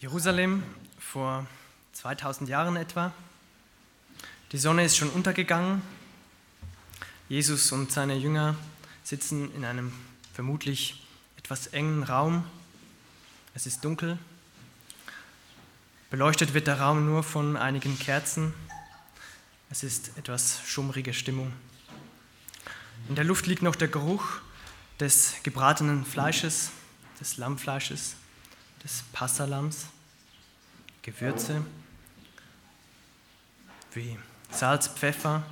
Jerusalem vor 2000 Jahren etwa. Die Sonne ist schon untergegangen. Jesus und seine Jünger sitzen in einem vermutlich etwas engen Raum. Es ist dunkel. Beleuchtet wird der Raum nur von einigen Kerzen. Es ist etwas schummrige Stimmung. In der Luft liegt noch der Geruch des gebratenen Fleisches, des Lammfleisches des Passalams, Gewürze wie Salz, Pfeffer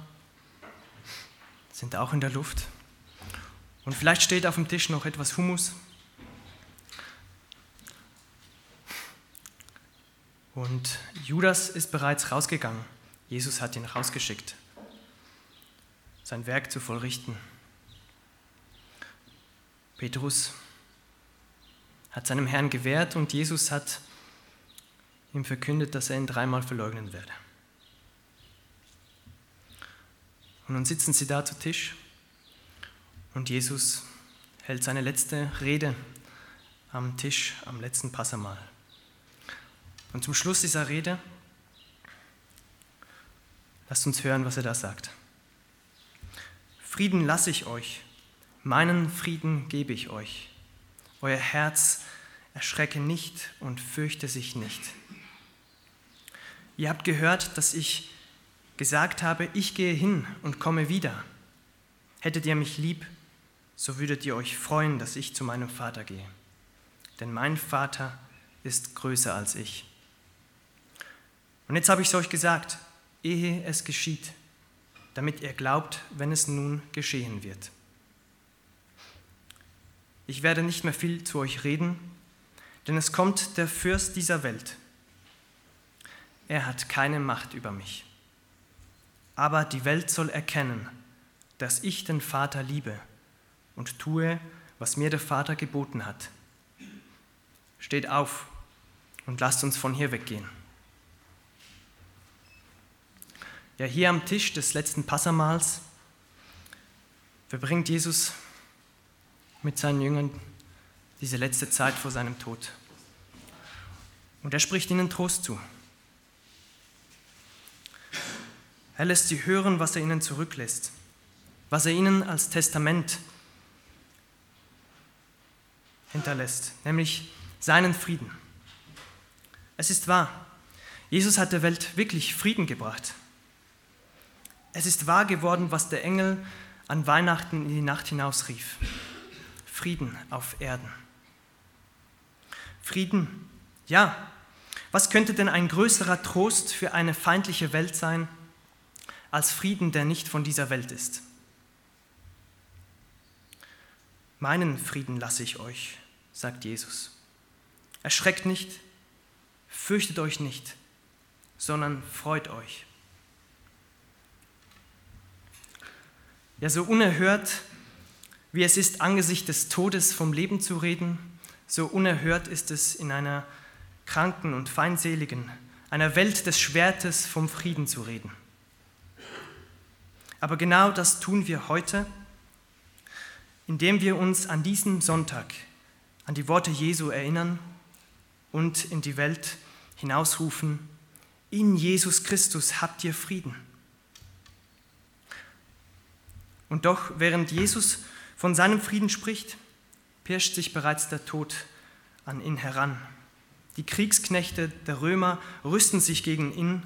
sind auch in der Luft. Und vielleicht steht auf dem Tisch noch etwas Hummus. Und Judas ist bereits rausgegangen. Jesus hat ihn rausgeschickt, sein Werk zu vollrichten. Petrus hat seinem Herrn gewährt und Jesus hat ihm verkündet, dass er ihn dreimal verleugnen werde. Und nun sitzen sie da zu Tisch und Jesus hält seine letzte Rede am Tisch, am letzten Passamal. Und zum Schluss dieser Rede, lasst uns hören, was er da sagt. Frieden lasse ich euch, meinen Frieden gebe ich euch. Euer Herz erschrecke nicht und fürchte sich nicht. Ihr habt gehört, dass ich gesagt habe, ich gehe hin und komme wieder. Hättet ihr mich lieb, so würdet ihr euch freuen, dass ich zu meinem Vater gehe. Denn mein Vater ist größer als ich. Und jetzt habe ich es euch gesagt, ehe es geschieht, damit ihr glaubt, wenn es nun geschehen wird. Ich werde nicht mehr viel zu euch reden, denn es kommt der Fürst dieser Welt. Er hat keine Macht über mich. Aber die Welt soll erkennen, dass ich den Vater liebe und tue, was mir der Vater geboten hat. Steht auf und lasst uns von hier weggehen. Ja, hier am Tisch des letzten Passamals verbringt Jesus mit seinen Jüngern diese letzte Zeit vor seinem Tod. Und er spricht ihnen Trost zu. Er lässt sie hören, was er ihnen zurücklässt, was er ihnen als Testament hinterlässt, nämlich seinen Frieden. Es ist wahr, Jesus hat der Welt wirklich Frieden gebracht. Es ist wahr geworden, was der Engel an Weihnachten in die Nacht hinaus rief. Frieden auf Erden. Frieden, ja. Was könnte denn ein größerer Trost für eine feindliche Welt sein, als Frieden, der nicht von dieser Welt ist? Meinen Frieden lasse ich euch, sagt Jesus. Erschreckt nicht, fürchtet euch nicht, sondern freut euch. Ja, so unerhört wie es ist, angesichts des Todes vom Leben zu reden, so unerhört ist es in einer kranken und feindseligen, einer Welt des Schwertes vom Frieden zu reden. Aber genau das tun wir heute, indem wir uns an diesem Sonntag an die Worte Jesu erinnern und in die Welt hinausrufen, in Jesus Christus habt ihr Frieden. Und doch, während Jesus von seinem Frieden spricht, pirscht sich bereits der Tod an ihn heran. Die Kriegsknechte der Römer rüsten sich gegen ihn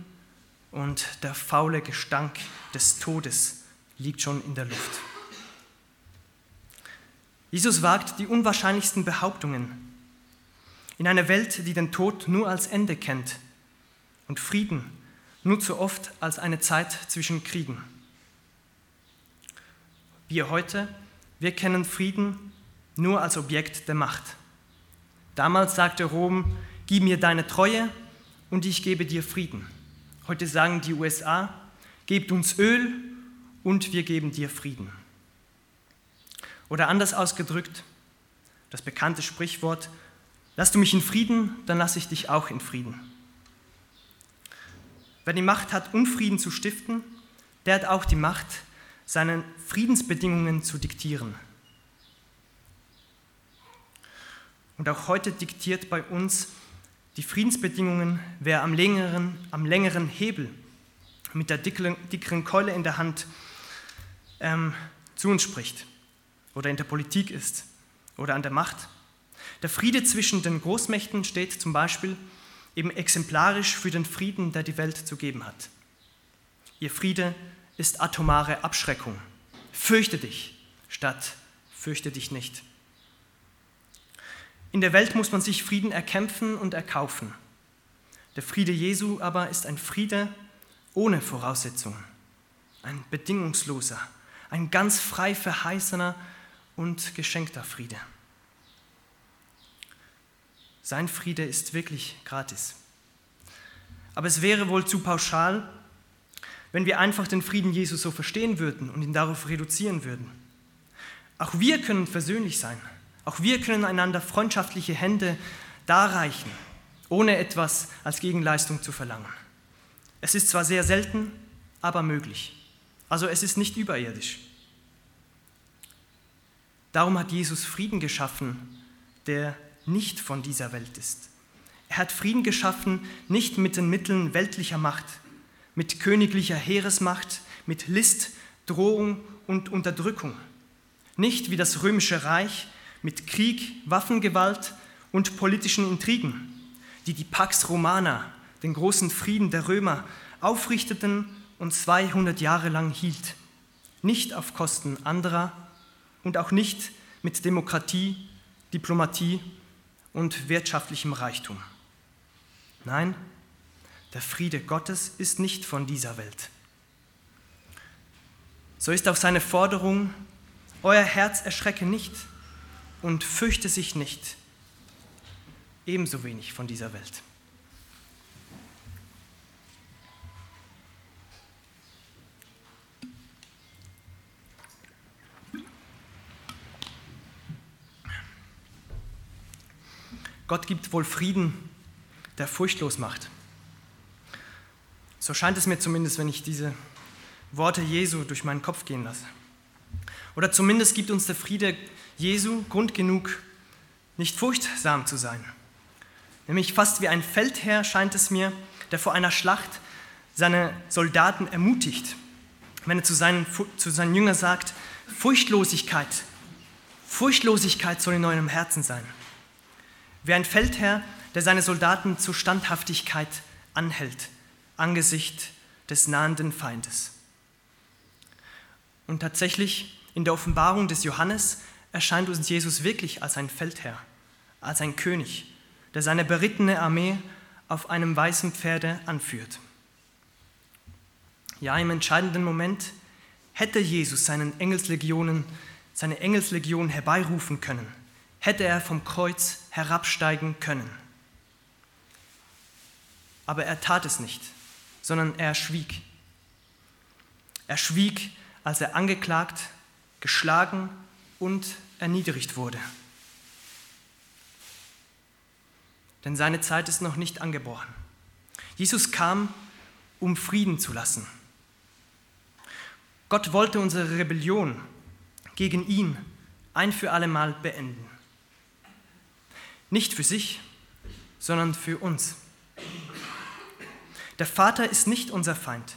und der faule Gestank des Todes liegt schon in der Luft. Jesus wagt die unwahrscheinlichsten Behauptungen. In einer Welt, die den Tod nur als Ende kennt und Frieden nur zu oft als eine Zeit zwischen Kriegen. Wir heute wir kennen Frieden nur als Objekt der Macht. Damals sagte Rom, gib mir deine Treue und ich gebe dir Frieden. Heute sagen die USA, gebt uns Öl und wir geben dir Frieden. Oder anders ausgedrückt, das bekannte Sprichwort, lass du mich in Frieden, dann lasse ich dich auch in Frieden. Wer die Macht hat, Unfrieden zu stiften, der hat auch die Macht, seine Friedensbedingungen zu diktieren. Und auch heute diktiert bei uns die Friedensbedingungen, wer am längeren, am längeren Hebel mit der dickeren, dickeren Keule in der Hand ähm, zu uns spricht oder in der Politik ist oder an der Macht. Der Friede zwischen den Großmächten steht zum Beispiel eben exemplarisch für den Frieden, der die Welt zu geben hat. Ihr Friede ist atomare Abschreckung. Fürchte dich statt fürchte dich nicht. In der Welt muss man sich Frieden erkämpfen und erkaufen. Der Friede Jesu aber ist ein Friede ohne Voraussetzungen, ein bedingungsloser, ein ganz frei verheißener und geschenkter Friede. Sein Friede ist wirklich gratis. Aber es wäre wohl zu pauschal, wenn wir einfach den Frieden Jesus so verstehen würden und ihn darauf reduzieren würden. Auch wir können versöhnlich sein. Auch wir können einander freundschaftliche Hände darreichen, ohne etwas als Gegenleistung zu verlangen. Es ist zwar sehr selten, aber möglich. Also es ist nicht überirdisch. Darum hat Jesus Frieden geschaffen, der nicht von dieser Welt ist. Er hat Frieden geschaffen, nicht mit den Mitteln weltlicher Macht, mit königlicher Heeresmacht, mit List, Drohung und Unterdrückung. Nicht wie das römische Reich mit Krieg, Waffengewalt und politischen Intrigen, die die Pax Romana, den großen Frieden der Römer, aufrichteten und 200 Jahre lang hielt. Nicht auf Kosten anderer und auch nicht mit Demokratie, Diplomatie und wirtschaftlichem Reichtum. Nein, der Friede Gottes ist nicht von dieser Welt. So ist auch seine Forderung, euer Herz erschrecke nicht und fürchte sich nicht, ebenso wenig von dieser Welt. Gott gibt wohl Frieden, der furchtlos macht. So scheint es mir zumindest, wenn ich diese Worte Jesu durch meinen Kopf gehen lasse. Oder zumindest gibt uns der Friede Jesu Grund genug, nicht furchtsam zu sein. Nämlich fast wie ein Feldherr scheint es mir, der vor einer Schlacht seine Soldaten ermutigt, wenn er zu seinen, zu seinen Jüngern sagt, Furchtlosigkeit, Furchtlosigkeit soll in eurem Herzen sein. Wie ein Feldherr, der seine Soldaten zur Standhaftigkeit anhält, angesichts des nahenden Feindes. Und tatsächlich in der Offenbarung des Johannes erscheint uns Jesus wirklich als ein Feldherr, als ein König, der seine berittene Armee auf einem weißen Pferde anführt. Ja, im entscheidenden Moment hätte Jesus seinen Engelslegionen, seine Engelslegion herbeirufen können, hätte er vom Kreuz herabsteigen können. Aber er tat es nicht, sondern er schwieg. Er schwieg, als er angeklagt geschlagen und erniedrigt wurde. Denn seine Zeit ist noch nicht angebrochen. Jesus kam, um Frieden zu lassen. Gott wollte unsere Rebellion gegen ihn ein für allemal beenden. Nicht für sich, sondern für uns. Der Vater ist nicht unser Feind,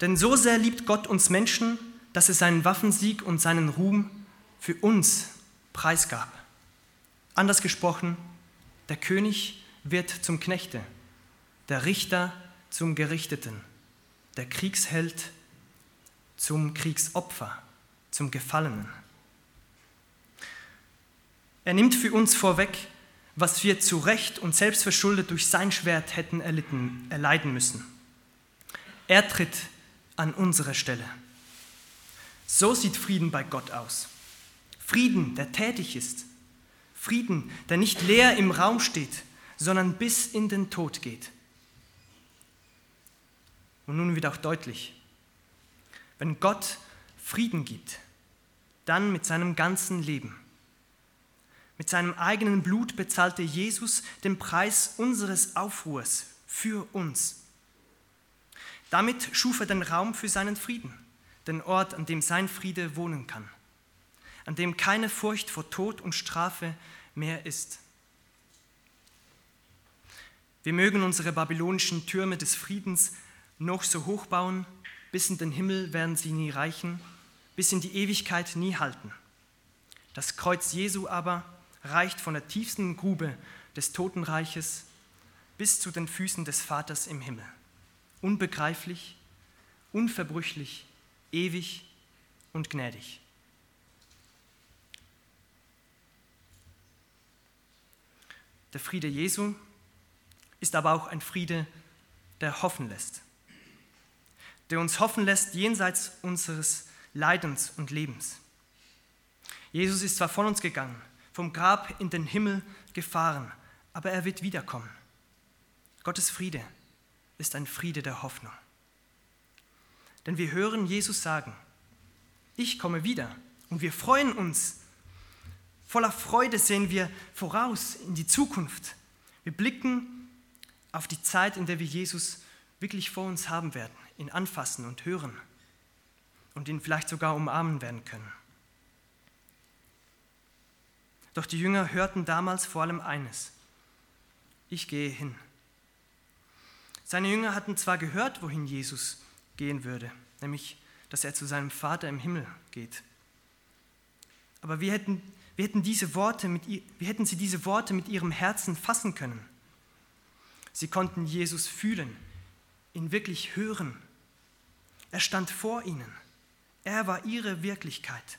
denn so sehr liebt Gott uns Menschen, dass er seinen Waffensieg und seinen Ruhm für uns preisgab. Anders gesprochen, der König wird zum Knechte, der Richter zum Gerichteten, der Kriegsheld zum Kriegsopfer, zum Gefallenen. Er nimmt für uns vorweg, was wir zu Recht und selbstverschuldet durch sein Schwert hätten erlitten, erleiden müssen. Er tritt an unsere Stelle. So sieht Frieden bei Gott aus. Frieden, der tätig ist. Frieden, der nicht leer im Raum steht, sondern bis in den Tod geht. Und nun wird auch deutlich, wenn Gott Frieden gibt, dann mit seinem ganzen Leben. Mit seinem eigenen Blut bezahlte Jesus den Preis unseres Aufruhrs für uns. Damit schuf er den Raum für seinen Frieden den Ort, an dem sein Friede wohnen kann, an dem keine Furcht vor Tod und Strafe mehr ist. Wir mögen unsere babylonischen Türme des Friedens noch so hoch bauen, bis in den Himmel werden sie nie reichen, bis in die Ewigkeit nie halten. Das Kreuz Jesu aber reicht von der tiefsten Grube des Totenreiches bis zu den Füßen des Vaters im Himmel. Unbegreiflich, unverbrüchlich, ewig und gnädig. Der Friede Jesu ist aber auch ein Friede, der hoffen lässt. Der uns hoffen lässt jenseits unseres Leidens und Lebens. Jesus ist zwar von uns gegangen, vom Grab in den Himmel gefahren, aber er wird wiederkommen. Gottes Friede ist ein Friede der Hoffnung. Denn wir hören Jesus sagen, ich komme wieder und wir freuen uns. Voller Freude sehen wir voraus in die Zukunft. Wir blicken auf die Zeit, in der wir Jesus wirklich vor uns haben werden, ihn anfassen und hören und ihn vielleicht sogar umarmen werden können. Doch die Jünger hörten damals vor allem eines, ich gehe hin. Seine Jünger hatten zwar gehört, wohin Jesus gehen würde, nämlich, dass er zu seinem Vater im Himmel geht. Aber wie hätten, wie hätten, diese Worte mit, wie hätten sie diese Worte mit ihrem Herzen fassen können? Sie konnten Jesus fühlen, ihn wirklich hören. Er stand vor ihnen. Er war ihre Wirklichkeit.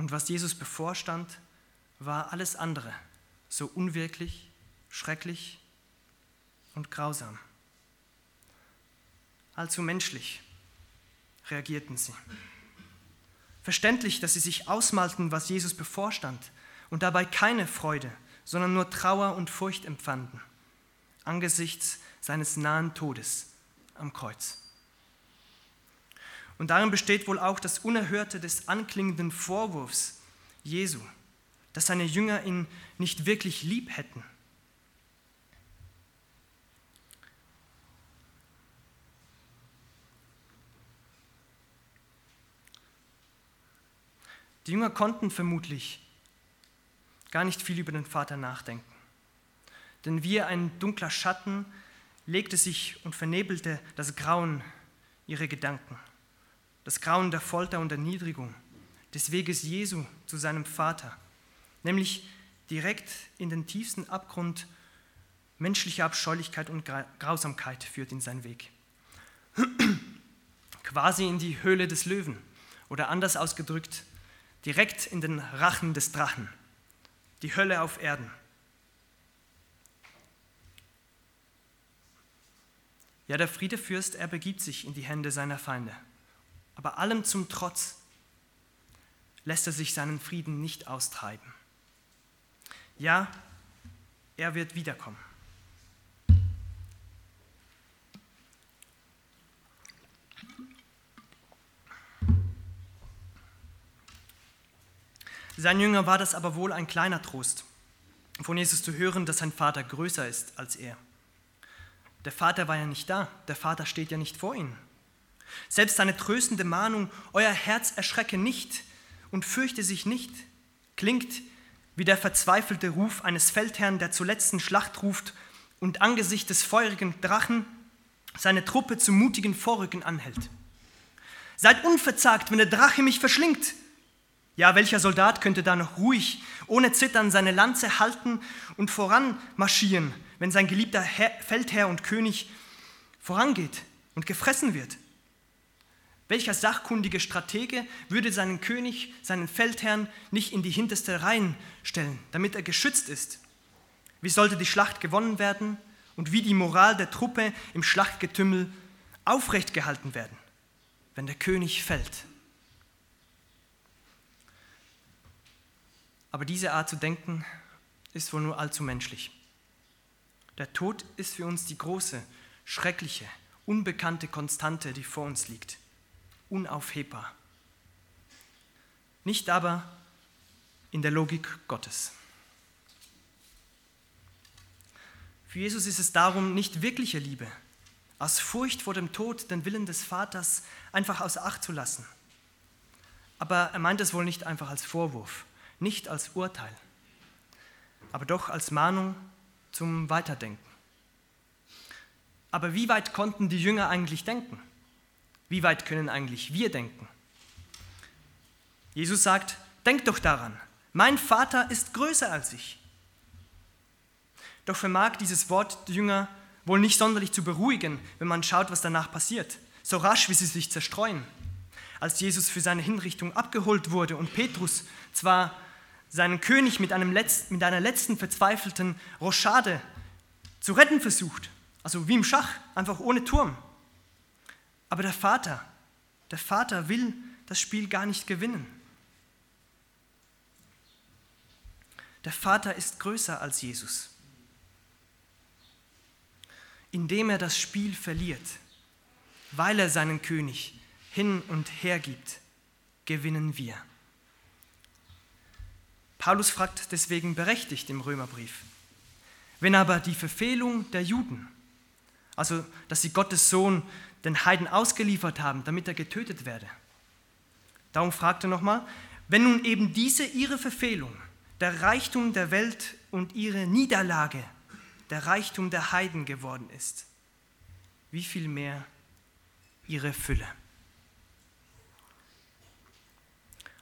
Und was Jesus bevorstand, war alles andere, so unwirklich, schrecklich und grausam. Allzu menschlich reagierten sie. Verständlich, dass sie sich ausmalten, was Jesus bevorstand und dabei keine Freude, sondern nur Trauer und Furcht empfanden angesichts seines nahen Todes am Kreuz. Und darin besteht wohl auch das Unerhörte des anklingenden Vorwurfs Jesu, dass seine Jünger ihn nicht wirklich lieb hätten. Die Jünger konnten vermutlich gar nicht viel über den Vater nachdenken. Denn wie ein dunkler Schatten legte sich und vernebelte das Grauen ihrer Gedanken, das Grauen der Folter und Erniedrigung, des Weges Jesu zu seinem Vater, nämlich direkt in den tiefsten Abgrund menschlicher Abscheulichkeit und Grausamkeit führt in seinen Weg. Quasi in die Höhle des Löwen oder anders ausgedrückt, direkt in den Rachen des Drachen, die Hölle auf Erden. Ja, der Friedefürst, er begibt sich in die Hände seiner Feinde. Aber allem zum Trotz lässt er sich seinen Frieden nicht austreiben. Ja, er wird wiederkommen. Sein Jünger war das aber wohl ein kleiner Trost, von Jesus zu hören, dass sein Vater größer ist als er. Der Vater war ja nicht da, der Vater steht ja nicht vor ihnen. Selbst seine tröstende Mahnung, euer Herz erschrecke nicht und fürchte sich nicht, klingt wie der verzweifelte Ruf eines Feldherrn, der zur letzten Schlacht ruft und angesichts des feurigen Drachen seine Truppe zum mutigen Vorrücken anhält. Seid unverzagt, wenn der Drache mich verschlingt. Ja, welcher Soldat könnte da noch ruhig, ohne Zittern seine Lanze halten und voran marschieren, wenn sein geliebter Herr, Feldherr und König vorangeht und gefressen wird? Welcher sachkundige Stratege würde seinen König, seinen Feldherrn nicht in die hinterste Reihen stellen, damit er geschützt ist? Wie sollte die Schlacht gewonnen werden und wie die Moral der Truppe im Schlachtgetümmel aufrecht gehalten werden, wenn der König fällt? Aber diese Art zu denken ist wohl nur allzu menschlich. Der Tod ist für uns die große, schreckliche, unbekannte Konstante, die vor uns liegt, unaufhebbar. Nicht aber in der Logik Gottes. Für Jesus ist es darum nicht wirkliche Liebe, aus Furcht vor dem Tod den Willen des Vaters einfach außer Acht zu lassen. Aber er meint es wohl nicht einfach als Vorwurf, nicht als Urteil, aber doch als Mahnung zum Weiterdenken. Aber wie weit konnten die Jünger eigentlich denken? Wie weit können eigentlich wir denken? Jesus sagt, denkt doch daran, mein Vater ist größer als ich. Doch vermag dieses Wort die Jünger wohl nicht sonderlich zu beruhigen, wenn man schaut, was danach passiert, so rasch wie sie sich zerstreuen. Als Jesus für seine Hinrichtung abgeholt wurde und Petrus zwar seinen König mit, einem letzten, mit einer letzten verzweifelten Rochade zu retten versucht, also wie im Schach, einfach ohne Turm. Aber der Vater, der Vater will das Spiel gar nicht gewinnen. Der Vater ist größer als Jesus. Indem er das Spiel verliert, weil er seinen König hin und her gibt, gewinnen wir. Paulus fragt deswegen berechtigt im Römerbrief, wenn aber die Verfehlung der Juden, also dass sie Gottes Sohn den Heiden ausgeliefert haben, damit er getötet werde, darum fragt er nochmal, wenn nun eben diese ihre Verfehlung der Reichtum der Welt und ihre Niederlage der Reichtum der Heiden geworden ist, wie viel mehr ihre Fülle.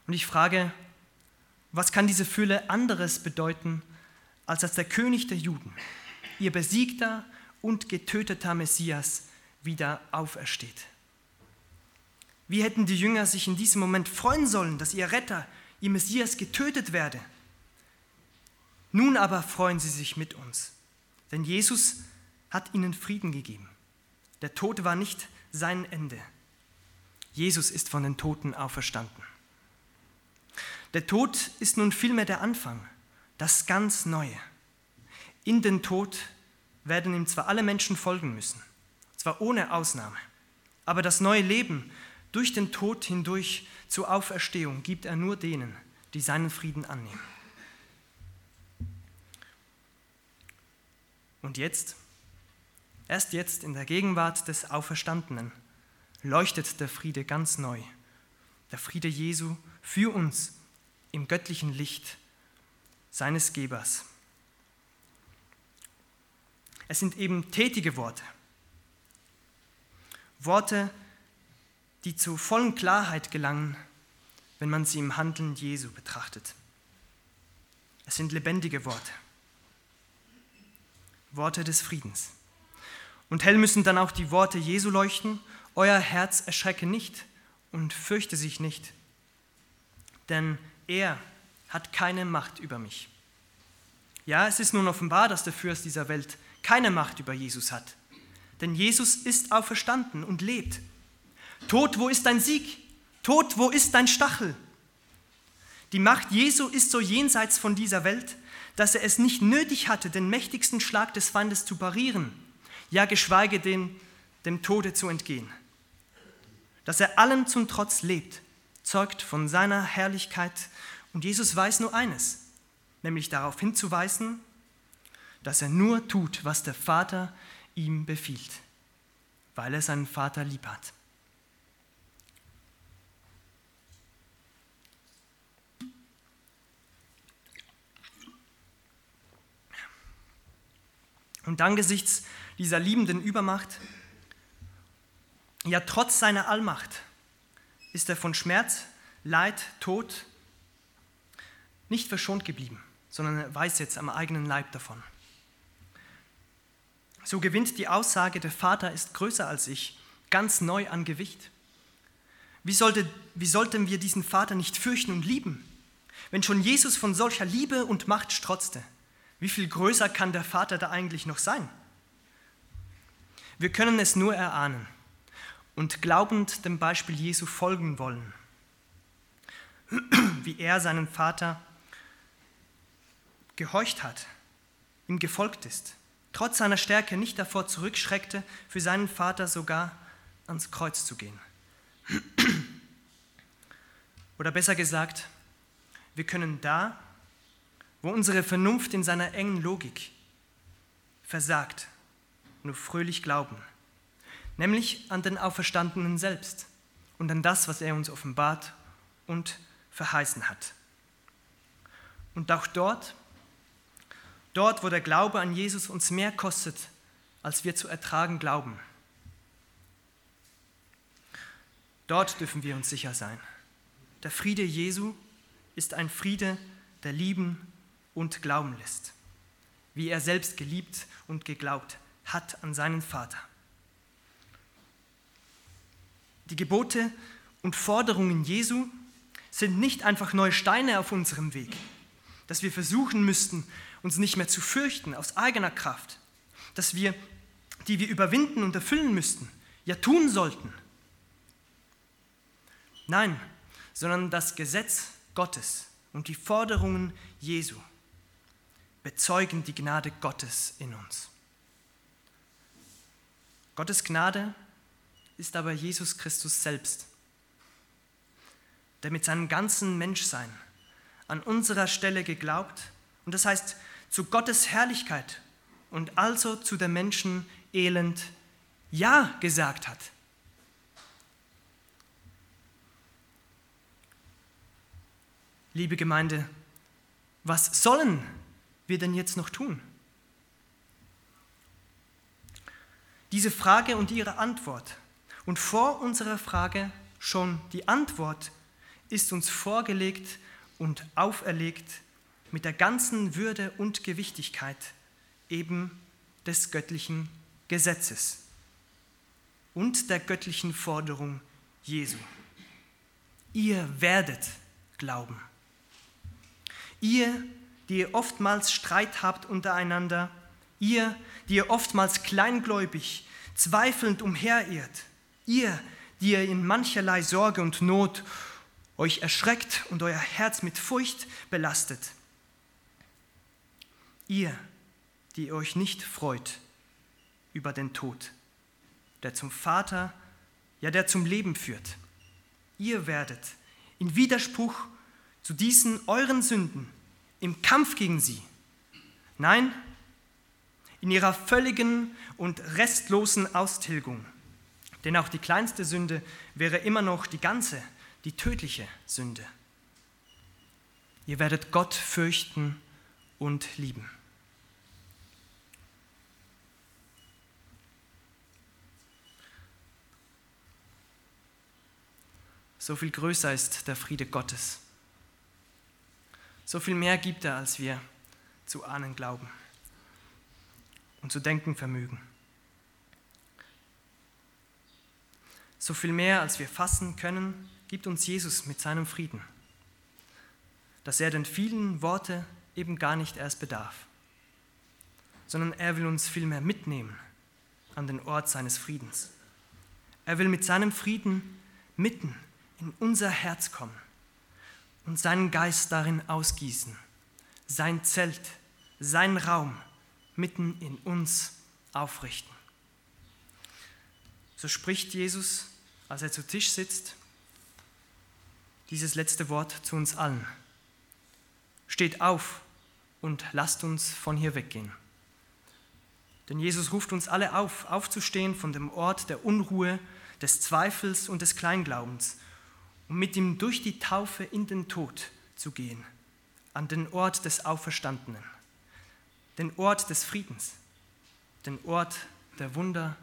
Und ich frage, was kann diese Fülle anderes bedeuten, als dass der König der Juden, ihr besiegter und getöteter Messias, wieder aufersteht? Wie hätten die Jünger sich in diesem Moment freuen sollen, dass ihr Retter, ihr Messias getötet werde? Nun aber freuen sie sich mit uns, denn Jesus hat ihnen Frieden gegeben. Der Tod war nicht sein Ende. Jesus ist von den Toten auferstanden. Der Tod ist nun vielmehr der Anfang, das ganz Neue. In den Tod werden ihm zwar alle Menschen folgen müssen, zwar ohne Ausnahme, aber das neue Leben durch den Tod hindurch zur Auferstehung gibt er nur denen, die seinen Frieden annehmen. Und jetzt, erst jetzt in der Gegenwart des Auferstandenen, leuchtet der Friede ganz neu. Der Friede Jesu für uns im göttlichen Licht seines Gebers. Es sind eben tätige Worte. Worte, die zu vollen Klarheit gelangen, wenn man sie im Handeln Jesu betrachtet. Es sind lebendige Worte. Worte des Friedens. Und hell müssen dann auch die Worte Jesu leuchten, euer Herz erschrecke nicht und fürchte sich nicht, denn er hat keine Macht über mich. Ja, es ist nun offenbar, dass der Fürst dieser Welt keine Macht über Jesus hat, denn Jesus ist auferstanden und lebt. Tod, wo ist dein Sieg? Tod, wo ist dein Stachel? Die Macht Jesu ist so jenseits von dieser Welt, dass er es nicht nötig hatte, den mächtigsten Schlag des Feindes zu parieren, ja geschweige denn dem Tode zu entgehen. Dass er allen zum Trotz lebt, zeugt von seiner Herrlichkeit und Jesus weiß nur eines, nämlich darauf hinzuweisen, dass er nur tut, was der Vater ihm befiehlt, weil er seinen Vater lieb hat. Und angesichts dieser liebenden Übermacht, ja trotz seiner Allmacht, ist er von Schmerz, Leid, Tod nicht verschont geblieben, sondern er weiß jetzt am eigenen Leib davon. So gewinnt die Aussage, der Vater ist größer als ich, ganz neu an Gewicht. Wie, sollte, wie sollten wir diesen Vater nicht fürchten und lieben, wenn schon Jesus von solcher Liebe und Macht strotzte? Wie viel größer kann der Vater da eigentlich noch sein? Wir können es nur erahnen und glaubend dem Beispiel Jesu folgen wollen, wie er seinen Vater gehorcht hat, ihm gefolgt ist, trotz seiner Stärke nicht davor zurückschreckte, für seinen Vater sogar ans Kreuz zu gehen. Oder besser gesagt, wir können da, wo unsere Vernunft in seiner engen Logik versagt, nur fröhlich glauben, nämlich an den Auferstandenen selbst und an das, was er uns offenbart und verheißen hat. Und auch dort, Dort, wo der Glaube an Jesus uns mehr kostet, als wir zu ertragen glauben. Dort dürfen wir uns sicher sein. Der Friede Jesu ist ein Friede, der lieben und glauben lässt, wie er selbst geliebt und geglaubt hat an seinen Vater. Die Gebote und Forderungen Jesu sind nicht einfach neue Steine auf unserem Weg, dass wir versuchen müssten, uns nicht mehr zu fürchten aus eigener Kraft, dass wir, die wir überwinden und erfüllen müssten, ja tun sollten. Nein, sondern das Gesetz Gottes und die Forderungen Jesu bezeugen die Gnade Gottes in uns. Gottes Gnade ist aber Jesus Christus selbst, der mit seinem ganzen Menschsein an unserer Stelle geglaubt und das heißt zu Gottes Herrlichkeit und also zu der Menschen Elend Ja gesagt hat. Liebe Gemeinde, was sollen wir denn jetzt noch tun? Diese Frage und ihre Antwort und vor unserer Frage schon die Antwort ist uns vorgelegt und auferlegt mit der ganzen Würde und Gewichtigkeit eben des göttlichen Gesetzes und der göttlichen Forderung Jesu. Ihr werdet glauben. Ihr, die ihr oftmals Streit habt untereinander, ihr, die ihr oftmals kleingläubig, zweifelnd umherirrt, Ihr, die ihr in mancherlei Sorge und Not euch erschreckt und euer Herz mit Furcht belastet. Ihr, die euch nicht freut über den Tod, der zum Vater, ja der zum Leben führt. Ihr werdet in Widerspruch zu diesen euren Sünden im Kampf gegen sie, nein, in ihrer völligen und restlosen Austilgung denn auch die kleinste Sünde wäre immer noch die ganze, die tödliche Sünde. Ihr werdet Gott fürchten und lieben. So viel größer ist der Friede Gottes. So viel mehr gibt er, als wir zu ahnen glauben und zu denken vermögen. So viel mehr, als wir fassen können, gibt uns Jesus mit seinem Frieden, dass er den vielen Worte eben gar nicht erst bedarf, sondern er will uns vielmehr mitnehmen an den Ort seines Friedens. Er will mit seinem Frieden mitten in unser Herz kommen und seinen Geist darin ausgießen, sein Zelt, sein Raum mitten in uns aufrichten. So spricht Jesus, als er zu Tisch sitzt, dieses letzte Wort zu uns allen. Steht auf und lasst uns von hier weggehen. Denn Jesus ruft uns alle auf, aufzustehen von dem Ort der Unruhe, des Zweifels und des Kleinglaubens, um mit ihm durch die Taufe in den Tod zu gehen, an den Ort des Auferstandenen, den Ort des Friedens, den Ort der Wunder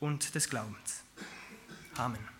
und des Glaubens. Amen.